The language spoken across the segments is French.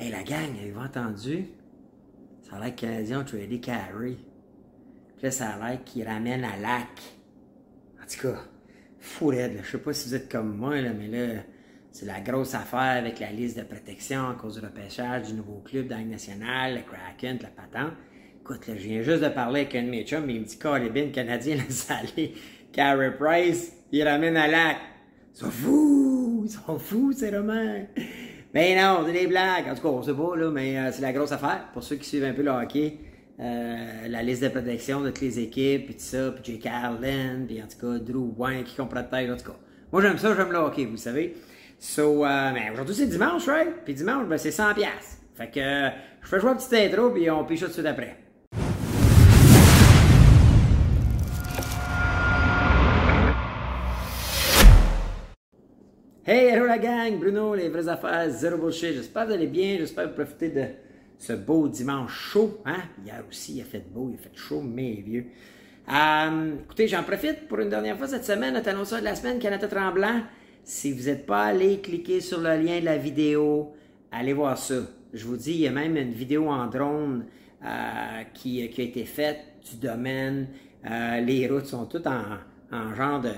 Hey, la gang, avez-vous entendu? Ça a l'air que les Canadiens ont tradé Carey. Puis là, ça a l'air qu'ils ramènent à Lac. En tout cas, fou raide, là. Je sais pas si vous êtes comme moi, là, mais là, c'est la grosse affaire avec la liste de protection à cause du repêchage du nouveau club Ligue nationale, le Kraken, la patente. Écoute, là, je viens juste de parler avec un de mes chums, mais il me dit Caribbean canadien laisse aller Carey Price, il ramène à Lac. Ils sont fous! Ils sont fous, ces romans! Mais non, c'est des blagues. En tout cas, on sait pas, là, mais euh, c'est la grosse affaire. Pour ceux qui suivent un peu le hockey, euh, la liste de protection de toutes les équipes, puis tout ça, puis Jake Allen, puis en tout cas, Drew Wayne qui comprend de tête, en tout cas. Moi, j'aime ça, j'aime le hockey, vous savez. So, euh, mais aujourd'hui, c'est dimanche, right? Puis dimanche, ben, c'est 100$. Fait que, euh, je fais jouer un petit intro, puis on piche tout de suite après. Hey, hello la gang, Bruno, les vraies affaires, zéro bullshit. J'espère que vous allez bien, j'espère que vous profitez de ce beau dimanche chaud. Hein? Hier aussi, il a fait beau, il a fait chaud, mais vieux. Euh, écoutez, j'en profite pour une dernière fois cette semaine, notre annonceur de la semaine, Canada Tremblant. Si vous n'êtes pas allé cliquer sur le lien de la vidéo, allez voir ça. Je vous dis, il y a même une vidéo en drone euh, qui, a été faite du domaine. Euh, les routes sont toutes en, en genre de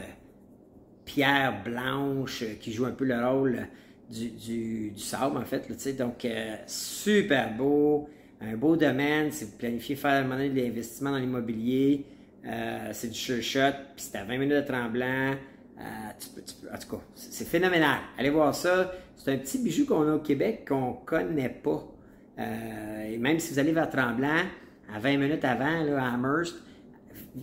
pierre blanche euh, qui joue un peu le rôle du, du, sable, en fait. Là, donc, euh, super beau, un beau domaine. Si vous planifiez faire un de l'investissement dans l'immobilier, euh, c'est du sure shot, puis c'est à 20 minutes de tremblant. Tu peux, tu peux, en tout cas, c'est phénoménal. Allez voir ça. C'est un petit bijou qu'on a au Québec qu'on connaît pas. et même si vous allez vers Tremblant, à 20 minutes avant, là, à Amherst,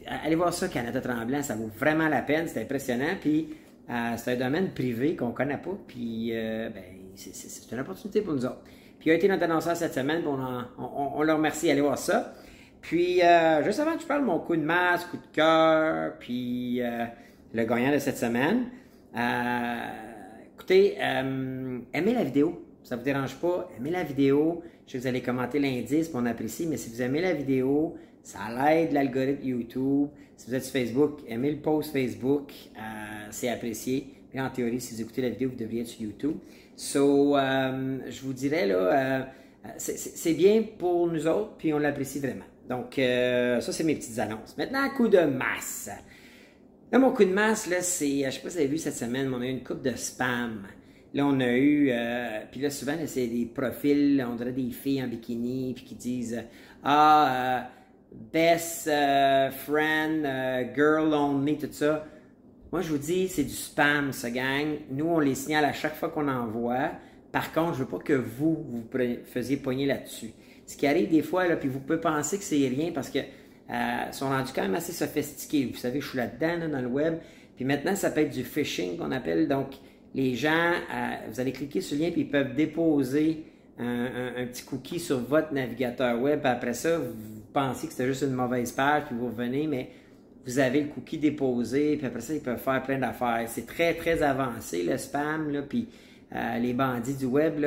allez voir ça, Canada Tremblant, ça vaut vraiment la peine, c'est impressionnant. Puis euh, c'est un domaine privé qu'on ne connaît pas, puis euh, ben, c'est une opportunité pour nous autres. Puis il a été notre annonceur cette semaine, on, on, on, le remercie, allez voir ça. Puis euh, juste avant que je parle mon coup de masse, coup de cœur, puis euh, le gagnant de cette semaine, écoutez, aimez la vidéo. Ça ne vous dérange pas, aimez la vidéo. Je sais que vous allez commenter l'indice, on apprécie, mais si vous aimez la vidéo, ça aide l'algorithme YouTube. Si vous êtes sur Facebook, aimez le post Facebook, euh, c'est apprécié. Mais en théorie, si vous écoutez la vidéo, vous devriez être sur YouTube. So, euh, je vous dirais, là, euh, c'est bien pour nous autres, puis on l'apprécie vraiment. Donc, ça, c'est mes petites annonces. Maintenant, coup de masse. Là, mon coup de masse, là, c'est, je sais pas si vous avez vu cette semaine, mais on a eu une coupe de spam. Là, on a eu, euh, puis là, souvent, c'est des profils, on dirait des filles en bikini, puis qui disent, ah, best uh, friend, girl only, tout ça. Moi, je vous dis, c'est du spam, ça gang. Nous, on les signale à chaque fois qu'on envoie. Par contre, je veux pas que vous, vous faisiez pogner là-dessus. Ce qui arrive des fois, là, puis vous pouvez penser que c'est rien parce que euh, sont rendus quand même assez sophistiqués. Vous savez, je suis là-dedans, là, dans le web. Puis maintenant, ça peut être du phishing qu'on appelle. Donc, les gens, euh, vous allez cliquer sur le lien, puis ils peuvent déposer un, petit cookie sur votre navigateur web. Après ça, vous pensez que c'était juste une mauvaise page, puis vous revenez, mais vous avez le cookie déposé, puis après ça, ils peuvent faire plein d'affaires. C'est très, très avancé, le spam, là, puis euh, les bandits du web.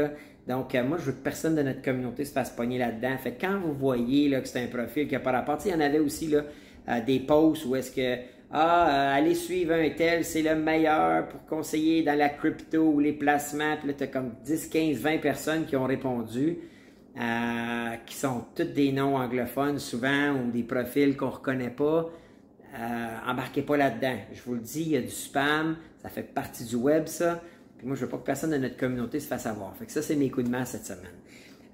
Donc, euh, moi, je veux que personne de notre communauté se fasse pogner là-dedans. Fait que quand vous voyez là, que c'est un profil qui n'a pas rapport, il y en avait aussi là, des posts où est-ce que ah, allez suivre un tel, c'est le meilleur pour conseiller dans la crypto ou les placements. Puis là, tu as comme 10, 15, 20 personnes qui ont répondu. Euh, qui sont tous des noms anglophones souvent ou des profils qu'on ne reconnaît pas. Euh, embarquez pas là-dedans. Je vous le dis, il y a du spam, ça fait partie du web, ça. Puis moi, je veux pas que personne de notre communauté se fasse avoir. Fait que ça, c'est mes coups de main cette semaine.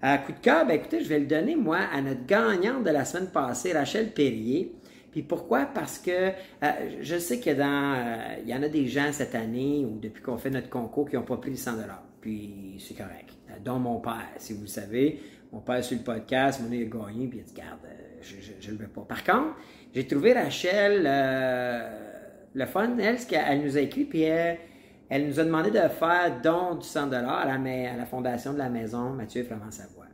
Euh, coup de cœur, ben écoutez, je vais le donner, moi, à notre gagnante de la semaine passée, Rachel Perrier. Puis pourquoi? Parce que euh, je sais que dans. Euh, il y en a des gens cette année ou depuis qu'on fait notre concours qui n'ont pas pris les 100 Puis c'est correct. Euh, dont mon père, si vous le savez. Mon père sur le podcast, mon a gagné, puis il dit Garde, je ne le veux pas. Par contre, j'ai trouvé Rachel le fun, elle, ce qu'elle nous a écrit, puis elle, nous a demandé de faire don du 100 à la, à la fondation de la maison Mathieu Flamand Savoie.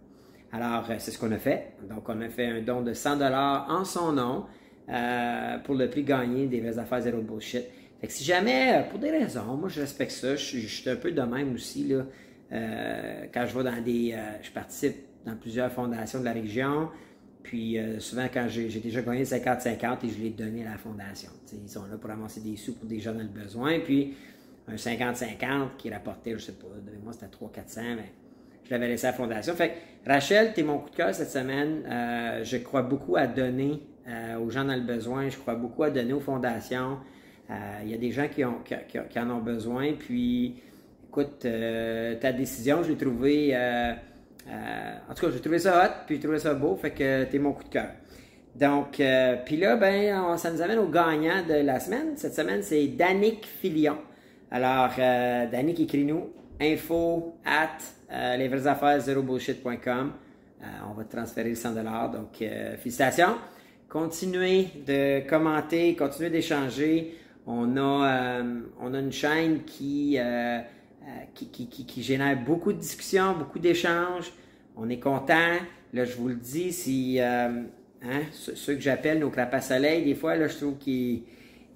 Alors, c'est ce qu'on a fait. Donc, on a fait un don de 100 en son nom. Euh, pour le prix gagné des vraies affaires zéro bullshit. Fait que si jamais, euh, pour des raisons, moi je respecte ça, je, suis un peu de même aussi, là, euh, quand je vais dans des. je participe dans plusieurs fondations de la région, puis souvent quand j'ai déjà gagné 50-50 et je l'ai donné à la fondation. Ils sont là pour amasser des sous pour des gens dans le besoin, puis un 50-50 qui rapportait, je sais pas, de moi c'était 300-400, mais je l'avais laissé à la fondation. Fait Rachel, tu es mon coup de cœur cette semaine. Je crois beaucoup à donner euh, aux gens dans le besoin. Je crois beaucoup à donner aux fondations. Il y a des gens qui, en ont besoin. Puis, écoute, ta décision, je l'ai trouvée. en tout cas, j'ai trouvé ça hot, puis j'ai trouvé ça beau. Fait que tu es mon coup de cœur. Donc, puis là, ben, ça nous amène au gagnant de la semaine. Cette semaine, c'est Danick Filion. Alors, euh, Danick, écris-nous info at euh, lesvraiesaffaires euh, on va te transférer le 100 Donc, euh, félicitations. Continuez de commenter, continuez d'échanger. On a, on a une chaîne qui, qui, qui, qui, génère beaucoup de discussions, beaucoup d'échanges. On est content. Là, je vous le dis, si hein, ceux que j'appelle nos crapats soleil, des fois, là, je trouve qu'ils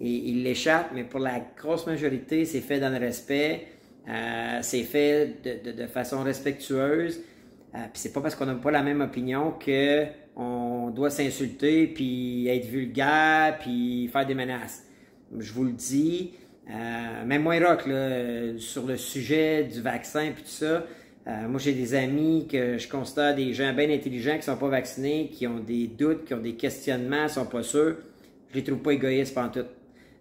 il l'échappent, mais pour la grosse majorité, c'est fait dans le respect. Euh, c'est fait de, de, façon respectueuse. Euh, puis c'est pas parce qu'on n'a pas la même opinion que on doit s'insulter, puis être vulgaire, puis faire des menaces. Je vous le dis, euh, même moi, Rock, là, sur le sujet du vaccin, puis tout ça, euh, moi, j'ai des amis que je constate des gens bien intelligents qui sont pas vaccinés, qui ont des doutes, qui ont des questionnements, sont pas sûrs. Je les trouve pas égoïstes en tout.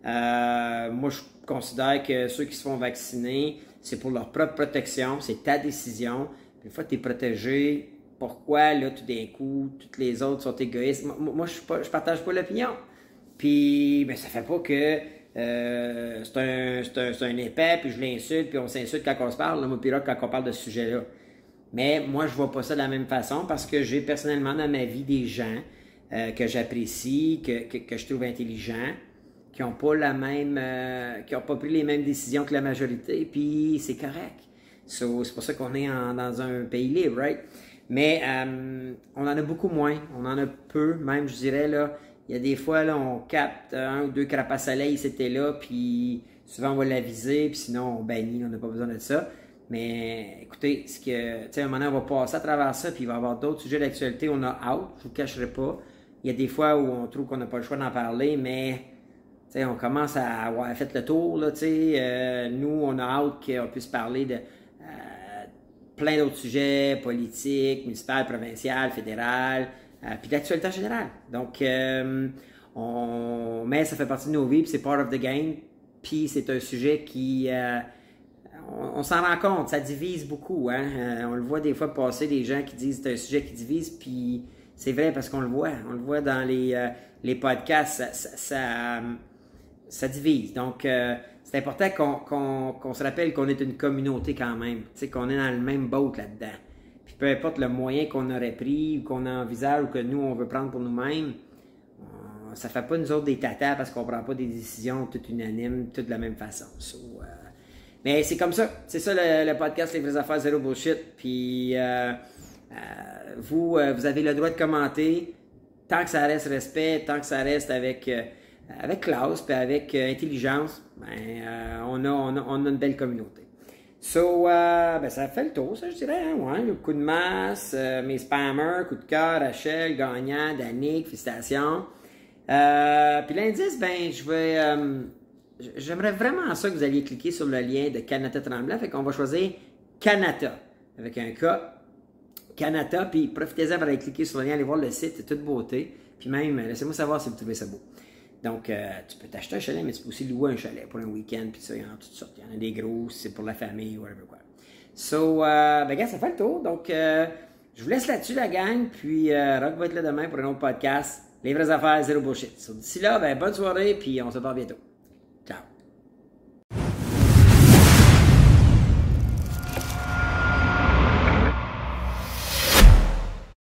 Euh, moi, je considère que ceux qui se font vacciner, c'est pour leur propre protection, c'est ta décision. Une fois que tu protégé, pourquoi là, tout d'un coup, toutes les autres sont égoïstes? Moi, je, ne partage pas l'opinion. Puis, ben, ça fait pas que euh, c'est un, un, épais, puis je l'insulte, puis on s'insulte quand on se parle, moi, puis quand on parle de ce sujet-là. Mais moi, je vois pas ça de la même façon parce que j'ai personnellement dans ma vie des gens euh, que j'apprécie, que, que, je trouve intelligents, qui n'ont pas la même, euh, qui ont pas pris les mêmes décisions que la majorité, puis c'est correct. C'est pour ça qu'on est dans un pays libre, right? Mais euh, on en a beaucoup moins, on en a peu, même je dirais là. Il y a des fois là, on capte un ou deux crapats soleil, c'était là, puis souvent on va l'aviser, puis sinon on bannit, on n'a pas besoin de ça. Mais écoutez, ce que, tu sais, un moment on va passer à travers ça, puis il va y avoir d'autres sujets d'actualité. On a out, je vous cacherai pas. Il y a des fois où on trouve qu'on n'a pas le choix d'en parler, mais on commence à avoir fait le tour. Là, euh, nous, on a hâte qu'on puisse parler de plein d'autres sujets, politiques, municipal, provincial, fédéral, euh, puis d'actualité générale. Donc, on... mais ça fait partie de nos vies, puis c'est part of the game. Puis c'est un sujet qui... on, s'en rend compte, ça divise beaucoup. Hein? on le voit des fois passer des gens qui disent c'est un sujet qui divise, puis c'est vrai parce qu'on le voit. On le voit dans les, podcasts. ça ça divise. Donc, euh, c'est important qu'on se rappelle qu'on est une communauté quand même, qu'on est dans le même boat là-dedans. Puis peu importe le moyen qu'on aurait pris ou qu'on envisage ou que nous, on veut prendre pour nous-mêmes, ça fait pas nous autres des tatas parce qu'on prend pas des décisions toutes unanimes, toutes de la même façon. Euh, mais c'est comme ça. C'est ça le, podcast Les vraies affaires, zéro bullshit. Puis euh, vous, vous avez le droit de commenter tant que ça reste respect, tant que ça reste avec avec classe et avec euh, intelligence, ben, euh, on, a, on, a, une belle communauté. So, euh, ben, ça fait le tour, ça, je dirais. Hein, ouais, le coup de masse, mes spammers, coup de cœur, Rachel, gagnant, Danick, félicitations. Puis l'indice, ben, je vais. J'aimerais vraiment ça que vous alliez cliquer sur le lien de Canada Tremblant. Fait qu'on va choisir Canada avec un K. Canada, puis profitez-en pour aller cliquer sur le lien, aller voir le site, c'est toute beauté. Puis même, laissez-moi savoir si vous trouvez ça beau. Donc, euh, tu peux t'acheter un chalet, mais tu peux aussi louer un chalet pour un week-end, puis ça, il y en a toutes sortes. Il y en a des gros, c'est pour la famille, whatever quoi. So, euh, ben, gars, ça fait le tour. Donc, euh, je vous laisse là-dessus, la gang, puis euh, Rock va être là demain pour un autre podcast. Les vraies affaires, zéro bullshit. So, D'ici là, ben, bonne soirée, puis on se voit bientôt. Ciao.